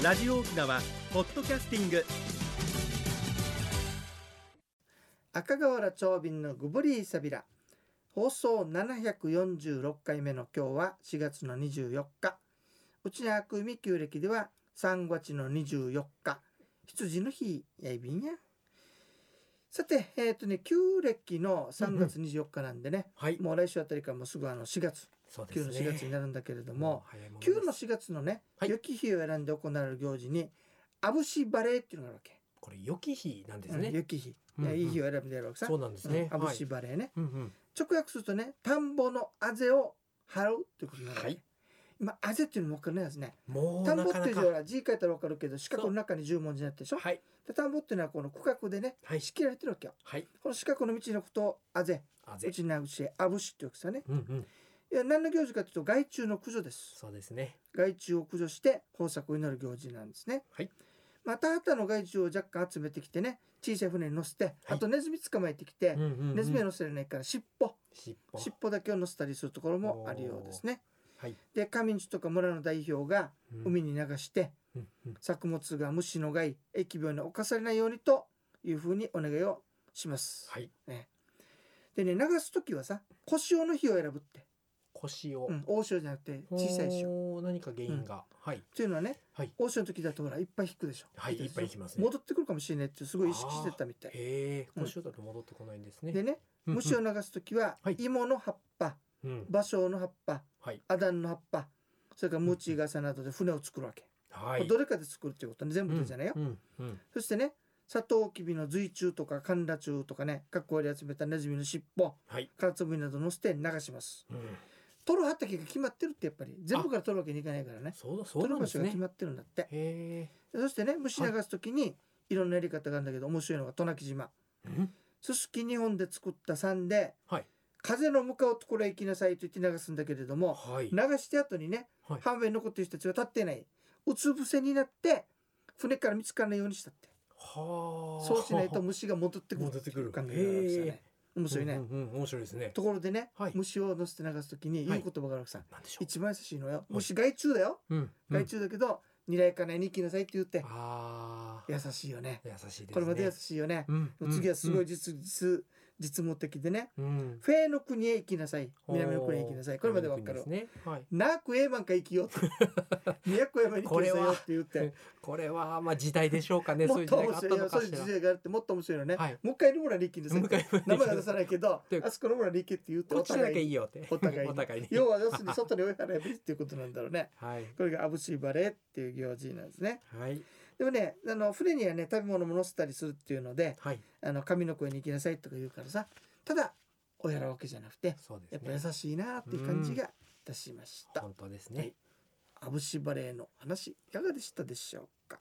ラジオ沖縄ポッドキャスティング。赤瓦長瓶のグブリーサビラ。放送746回目の今日は4月の24日。うちなくみ旧暦では3月の24日。羊の日やいびんや。さてえっ、とね旧暦の3月24日なんでね、はい。もう来週あたりからもうすぐあの4月旧のそうですね。4月になるんだけれども、もの旧のです。4月のね、はい。雪日を選んで行われる行事にアブシバレーっていうのがあるわけ、これ良き日なんですうんね雪日、うんうん。いい日を選んでやるわけさ。そうなんですね。うんアブはいシバレーね、うんうん。直訳するとね田んぼのあぜを払うっていうことになるわけ、はい今あぜっていうのも分かんないですね。もう田んぼっていう字は字書いたら分かるけど四角の中に十文字になってるでしょ？はい。で田んぼっていうのはこの区画でねはい。仕切られてるわけよ。はい。この四角の道のことをあぜ。うちなうちあぶしっていうわけさね。うんうん。いや何の行事かというと害虫の駆除です。そうですね。害虫を駆除して豊作を祈る行事なんですね。はい。また畑の害虫を若干集めてきてね小さい船に乗せて、あとネズミ捕まえてきて、うんうんうん。ネズミは乗せられないから尻尾。尻尾だけを乗せたりするところもあるようですね。はい。で上地とか村の代表がうん。海に流して、うんうん。作物が虫の害疫病に侵されないようにというふうにお願いをします。はい。でね流す時はさ小潮の日を選ぶって、腰をうん、大潮じゃなくて小さい潮。何か原因が。はい。というのはね、はい。大潮の時だとほらいっぱい引くでしょ。はいいっぱい引きますね。戻ってくるかもしれないってすごい意識してたみたい。へえうん。腰だと戻ってこないんですね。でね、うん。うん。虫を流す時は、はい。芋の葉っぱ、うん。芭蕉の葉っぱ、はい。アダンの葉っぱ、それからムチガサなどで船を作るわけ。はい。どれかで作るっていうことね、全部でじゃないよ。うん。うん。そしてね、サトウキビの髄虫とかカンラ虫とかね、かっこ割り集めたネズミの尻尾、はい。カラツブリなど乗せて流します。うん。取る畑が決まってるってやっぱり全部から取るわけにいかないからね。そうだそう取る場所が決まってるんだって。そしてね、虫流す時にいろんなやり方があるんだけど、面白いのが渡名喜島。すすき日本で作った山で、はい風の向かうところへ行きなさいと言って流すんだけれども、はい。流して後にね、はい。半分に残ってる人たちが立っていない。うつ伏せになって船から見つからないようにしたって。はあ。そうしないと虫が戻ってくる戻ってくる。考えがある面白いね、うんうんうん。面白いですね。ところでね、はい。虫を乗せて流す時に言はい。う言葉があるさ、なんでしょう。一番優しいのよ。虫害虫だよ。うん。害虫だけど、にらやかなに行きなさいって言ってああ優しいよね。優しいですね。これまで優しいよね、うん。次はすごいうん。実実実務的でね。うん。フェーの国へ行きなさい。南の国へ行きなさい。これまでわかる。ね。はい。なくえばんか生きようと。都山に行きなさいよって言って。これは まあ時代でしょうかね。もっとそういう時代があった面白いよそういう時代があってもっと面白いのね、はい。もう一回の村に行きなさい名前は出さないけどであそこの村に行けって言ってこっちじゃなきゃいにいよって。お互いに。お互いに。要は要するに外に追い払えばいいっていうことなんだろうね。はい。これがアブシバレーっていう行事なんですね。はいでもねあの船にはね食べ物も乗せたりするっていうのではい。あの神の声に行きなさいとか言うからさただおやらわけじゃなくてそうですやっぱね優しいなっていう感じがいたしました、本当ですはい。ねアブシバレーの話いかがでしたでしょうか？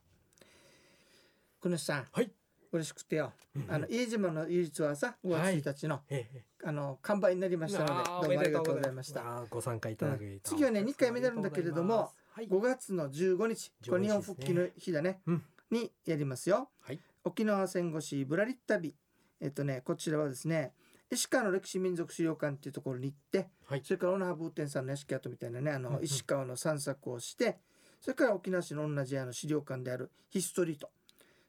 久野さん。はい。嬉しくてよ。うんあの飯島の唯一はさ5はい月1日の、ええあの完売になりましたのでどうもありがとうございました。ご参加いただけうん。た次はね二回目になるんだけれどもはい。5月の15日。これ日本復帰の日だね、うん。にやりますよ、はい。沖縄戦後史ぶらり旅。えっとねこちらはですね石川の歴史民族資料館っていうところに行ってはい。それから小野ハブー店さんの屋敷跡みたいなねあのうんうん。石川の散策をしてそれから沖縄市の同じあの資料館であるヒストリート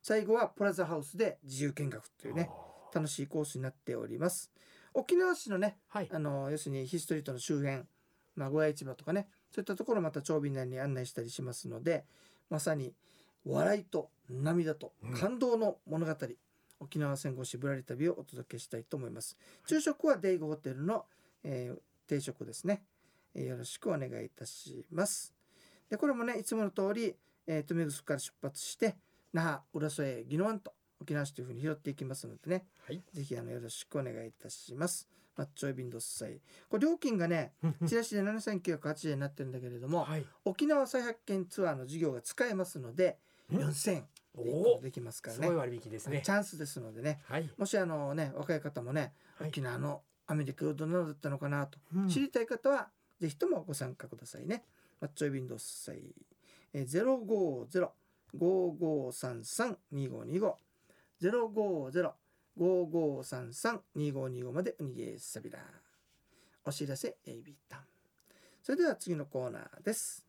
最後はプラザハウスで自由見学というねあ楽しいコースになっております。沖縄市のねーはい。あの要するにヒストリートの周辺、まあ、小屋市場とかねそういったところをまた長瓶内に案内したりしますのでまさに笑いと涙とうん。感動の物語、沖縄戦後しぶらり旅をお届けしたいと思います。昼食はデイゴホテルの、えー定食ですね、えーよろしくお願いいたします。でこれもねいつもの通り、えー、豊見城から出発して那覇浦添宜野湾と沖縄市というふうに拾っていきますのでね。はい。ぜひあのよろしくお願いいたします。マッチョイビンドッサイ。これ料金がね、チラシで7980円になってるんだけれども、はい。沖縄再発見ツアーの授業が使えますので、うん。4000円おできますからね。すごい。割引ですね。チャンスですのでね、はい。もしあのね、若い方もね、はい。沖縄のアメリカがどんなのだったのかなと、うん。知りたい方は、ぜひともご参加くださいね。マッチョイビンドッサイ。えー、050-5533-2525。5533-2525までおにげさびら。お知らせ AB タン。それでは次のコーナーです。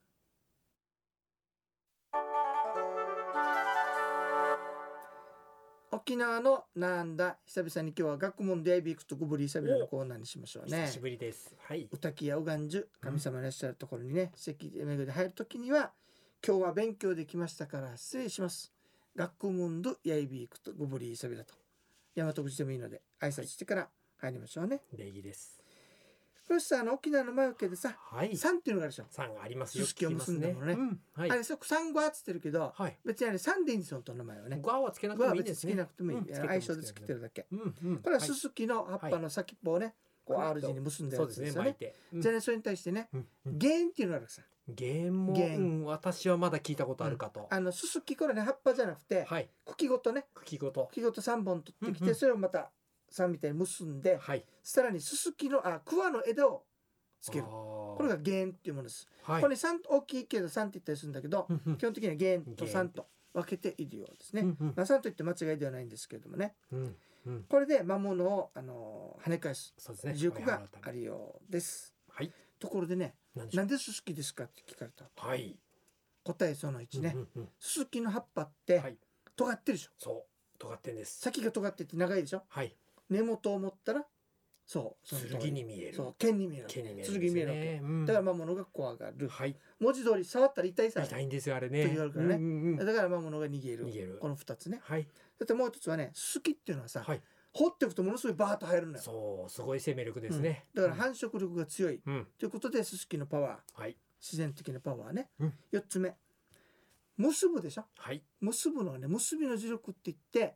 沖縄のなんだ？久々に今日は学問でビークとグブリ久々のコーナーにしましょうね。久しぶりです。はい。歌木やおがんじゅ神様いらっしゃるところにね、席、うん、巡り入るときには今日は勉強できましたから失礼します。学問でやいびくとグブリ久々と。大和口でもいいので挨拶してから入りましょうね。礼儀です。これさあの沖縄の魔除けでさはい。三っていうのがあるでしょ、三があります。すすきを結んだものね。うん。はい。あれそこ三語はっつってるけどはい。別にあれ三でいいんですよ本当の名前はね。ゴアはつけなくてもいいですね。つけなくてもいい、うん。相性でつけてるだけ。うん。うん。これはすすきの葉っぱの先っぽをね、こう R 字に結んだやつですよね。ね巻いて。うん。じゃあねそれに対してねうん。うん弦っていうのがあるさ。弦も弦。うん私はまだ聞いたことあるかと。あのすすきこれね葉っぱじゃなくてはい。茎ごとね。茎ごと。茎ごと3本取ってきて、うんうんそれをまた3みたいに結んではい。さらにすすきのあ桑の枝をつける。ここれが弦っていうものです、はい。これ3大きいけど3って言ったりするんだけど、うんうん基本的には弦と弦。3と分けているようですね、うんうん。まあ、3と言って間違いではないんですけれどもね。うんうん。これで魔物を、あの跳ね返す。そうですね。があるるようです。はい。ところでね何でしょう？んなですすきですかって聞かれた。はい。答えその1ね、うんうんうん。すすきの葉っぱってはい。尖ってるでしょ。そう。尖ってんです。先が尖ってて長いでしょ。はい。根元を持ったらそうその剣に見える。そう剣に見える剣に見える見えるわけ。ですねうん。だから魔物が怖がる。はい。文字通り触ったら痛いさ。痛いんですよあれね。うんうんうん。だから魔物が逃げる。逃げる。この2つね。はい。そしてもう一つはねすすきっていうのはさ、はい。放っておくとものすごいバーッと入るのよ。そうすごい生命力ですね。うん。だから繁殖力が強い、うん。ということでススキのパワー。はい。自然的なパワーね、うん。4つ目。結ぶでしょ。はい。結ぶのはね結びの磁力って言って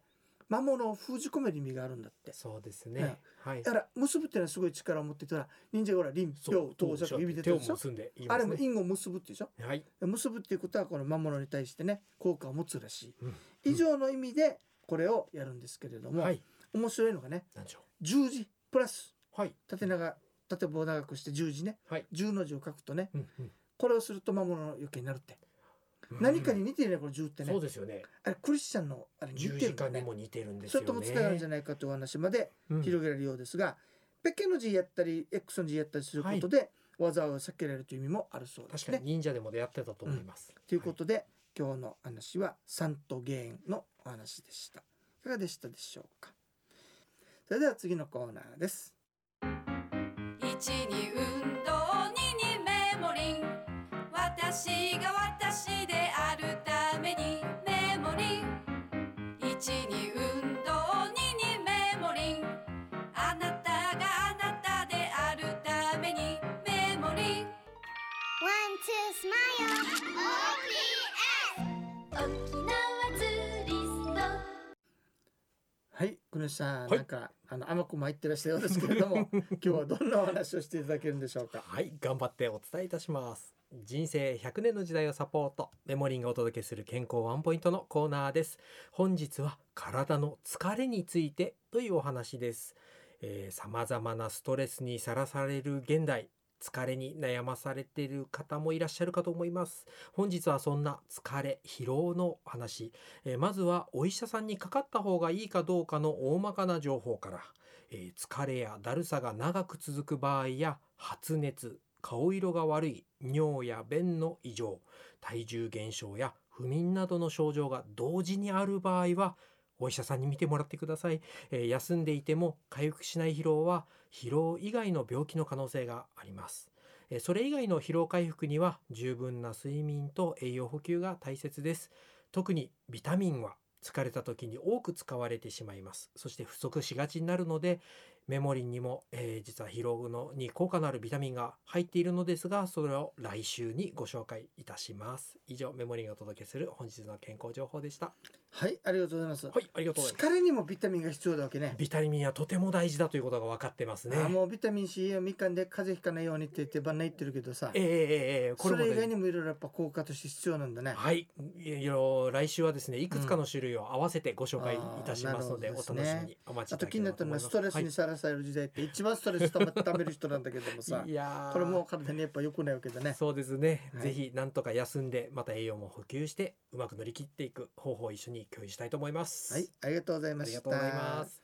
魔物を封じ込める意味があるんだって。そうですね。ねはい。だから結ぶっていうのはすごい力を持ってたら忍者がほら臨そう兵当尺指で手をでしょ？結んで言いあれも因を結ぶってでしょ？はい。結ぶっていうことはこの魔物に対してね効果を持つらしい。うん。以上の意味でこれをやるんですけれども、はい。面白いのがね十字プラス。うはい。縦長縦棒を長くして十字ね。はい。十の字を書くとねうんうん。これをすると魔物の余計になるって、うん何かに似てるねこれ十ってね。そうですよね。あれクリスチャンのあれ似十てるね。字架にも似てるんですそれよねとも使えるんじゃないかというお話までうん。広げられるようですが、ペケの字やったり X の字やったりすることで、技を避けられるという意味もあるそうですね。確かに。忍者でもやってたと思います。ということで、今日の話は三とゲーンのお話でした。いかがでしたでしょうか？それでは次のコーナーです。一に運動二にメモリン。私が私ではい、くぬしさん、はい。なんかあの甘く参ってらっしゃるようですけれども、今日はどんなお話をしていただけるんでしょうか？はい頑張ってお伝えいたします。人生100年の時代をサポートメモリンがお届けする健康ワンポイントのコーナーです。本日は体の疲れについてというお話です。さまざまなストレスにさらされる現代疲れに悩まされている方もいらっしゃるかと思います。本日はそんな疲れ疲労の話、えまずはお医者さんにかかった方がいいかどうかの大まかな情報から。え疲れやだるさが長く続く場合や発熱顔色が悪い尿や便の異常体重減少や不眠などの症状が同時にある場合はお医者さんに見てもらってください、えー休んでいても回復しない疲労は疲労以外の病気の可能性があります。えーそれ以外の疲労回復には十分な睡眠と栄養補給が大切です。特にビタミンは疲れた時に多く使われてしまいます。そして不足しがちになるのでメモリンにも、えー実は疲労のに効果のあるビタミンが入っているのですがそれを来週にご紹介いたします以上メモリンがお届けする本日の健康情報でしたはい、ありがとうございます。はいありがとうございます疲れにもビタミンが必要なわけね。ビタミンはとても大事だということが分かってますねあもうビタミン C をみかんで風邪ひかないようにって言って晩年言ってるけどさ、ええええええこそれ以れも大事外にもいろいろやっぱ効果として必要なんだね。はい、いろいろ来週はですね、いくつかの種類を合わせてご紹介いたしますので、あーなるお楽しみにお待ちいあとただけ気になったのはればと思います。ストレスにさらされる時代って一番ストレスためためる人なんだけどもさはい、いやーこれもう体にやっぱ良くないわけだね。そうですね、はいぜひなんとか休んでまた栄養も補給してうまく乗り切っていく方法を一緒に共有したいと思います。はい、ありがとうございあました。りがとうございます。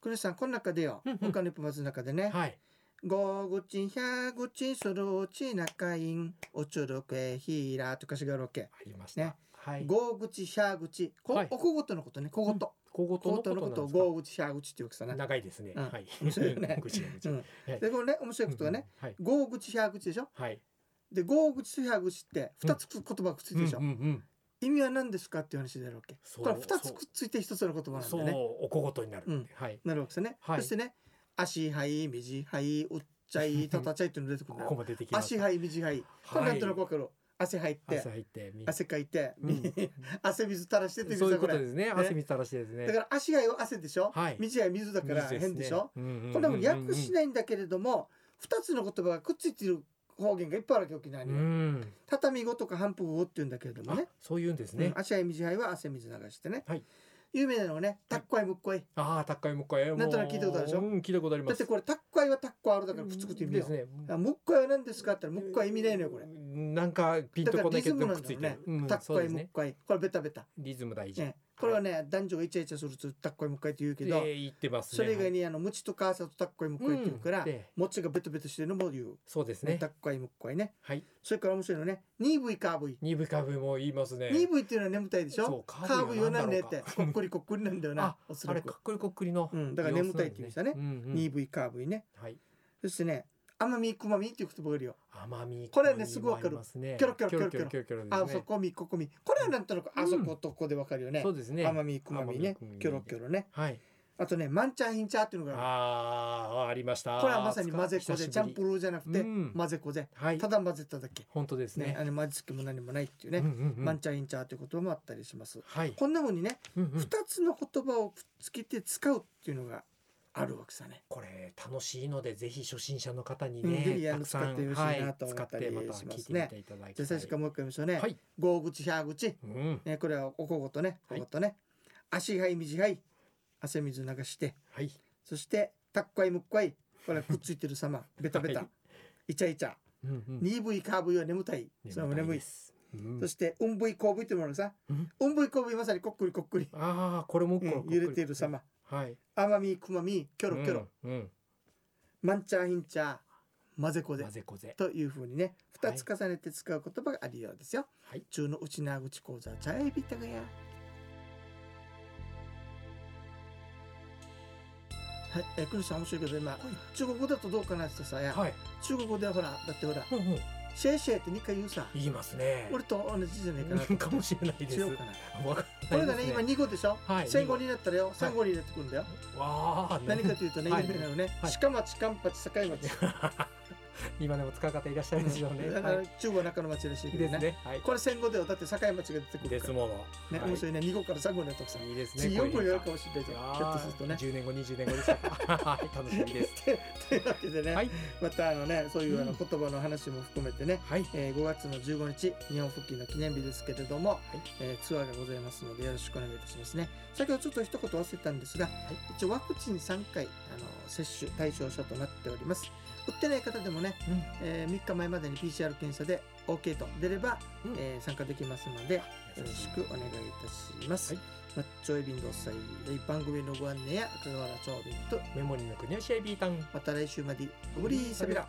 クリスさん、この中でようんうん、他の一歩松の中でね、はい、ごぐちひゃぐちするうち仲いんおちゅるけひらという歌詞があるわけありました。ねはい。ごぐちひゃぐちこはいおこごとのことねこごと小言こごとのことをごぐちひゃぐちっていうわけさな長いですね。うん。はい。面白いよね ぐちぐちうん。はい。でこれね面白いことがねうん。はい。ごぐちひゃぐちでしょ？はい。でごぐちひゃぐちって二つ言葉がくっついてるでしょ？うん。うんうん意味は何ですかっていう話であるわけ。これ二つくっついて一つの言葉なんそう。でねお小言になるうん。はい。なるわけですね、はい。そしてね足はい右はいうっちゃい たたちゃいっていうのが出てくるんだよ。ここも出てきました。足はい右はい。これなんとなくわかる汗入って汗入って。み汗かいて、うん。汗水垂らしてって言そういうことですね。汗水垂らしてですね。だから足が汗でしょ、はい。水は水だから変でしょ、うんうんうんうんこれも訳しないんだけれども二つの言葉がくっついている方言がいっぱいあるわけ沖縄うには、ん。畳語とか反復語って言うんだけれどもあね、そういうんですね。うん。足はい水はいは汗水流してね、はい。有名なのはねタッコイムッコイああ、高いもう一回。なんとなく聞いたことあるでしょ？うん、聞いたことあります。だってこれタッコイはタッコあるだからくっつくって意味よ。ですね。あムッコイは何ですか？って言ったらムッコイは意味ないのよこれなんかピンとこないけどくっついてる。リズムなんだよねうんタッコイそうですね。ムッコイこれベタベタリズム大事。ねこれはね男女がイチャイチャするとタッコイムッコイって言うけど、えー言ってますね。それ以外にあのムチとカーサとタッコイムッコイって言うから、もちがベトベトしてるのも言う、そうですねタ。ッコイムッコイねはい。それから面白いのね 2V カー V 二部株も言いますね。2V っていうのは眠たいでしょ？カカーー V V よはなんねってこっくりこっくりなんだよなああれかっこりこっくりの。うんだから眠たいって意味でしたねうんうん。2V カー V ねはい。そしてね甘みくまみっていう言葉がいるよ。甘み。これねすぐわかる。キョロキョロキョロキョロキョロあそこみここみ。これはなんとなくあそことここでわかるよね。そうですね。甘みくまみね。キョロキョロね。はい。あとねマンチャーヒンチャーっていうのがある。ああ、ありました。これはまさに混ぜこぜ。チャンプル。ルーじゃなくてうん。混ぜこぜ。はい。た。だ混ぜただけ。本当ですね。ねあの味付けも何もないっていうね。うんうんうん。マンチャーヒンチャーという言葉もあったりします。はい。こんな風にねうんうつの言葉をくっつけて使うっていうのがあるわけさね。これ楽しいのでぜひ初心者の方にうんね、ぜひあのたくさん使ってほしいなはいと思ったり使ってまたしますね聞いてみていただきたい。じゃあ最初からもう一回言いましょうねはい。ゴー口ひゃぐちうん。ねこれはおこごとね。はい。こごとね。足はい水はい。汗水流して。はい。そしてたっこいむっこい。これはくっついてる様。ベタベタ。はい。イチャイチャ。うんうん。2V カー V は眠たい。それも眠い。です。うん。そしてうんぶいこうぶいっていうものがさ。うん。うんぶいこうぶいまさにこっくりこっくり。ああ、これもうんこ揺れている。様はい。甘みくまみキョロキョロうん。うん。マンチャーヒンチャー混ぜこぜ混ぜこぜ。というふうにねはい2つ重ねて使う言葉があるようですよ。はい。中のうちなぐち講座チャイビタガヤ。はい、えー、クリスさん面白いけど今、中国語だとどうかなってさや、はい。中国語ではほらだってほらうんうん。シェイシェイって2回言うさ。言いますね。俺と同じじゃないかなうんかもしれないです。違うかな。わかこれがね今2語でしょ、はい戦後になったらよ。3語になってくるんだよ、わあ。何かというとね、はい。有名なのね、はい。鹿町カンパチ境町 今でも使う方いらっしゃるでしょうね。だからはい。中国は中の町らしいけどねですね。はい。これ戦後ではだって境町が出てくるですもの。ね、はい面白いね2語から3語になったくさいいですね。次4語になるかももしれないじゃんひょっとするとね10年後20年後でしたか。はい。楽しみです。というわけでね、はい。またあのねそういうあのうん言葉の話も含めてね、はい。えー5月の15日日本復帰の記念日ですけれども、えーツアーがございますのでよろしくお願いいたしますね先ほどちょっと一言忘れたんですが、一応ワクチン3回あの接種対象者となっております打ってない方でもね、うんえ3日前までに PCR 検査で OK と出れば、うんえー参加できますのでよろしくお願いいたします。はいマッチョエビンドサイ番組のご案内や赤瓦町便とメモリーの国吉エビータン。また来週までごぶりーさびら。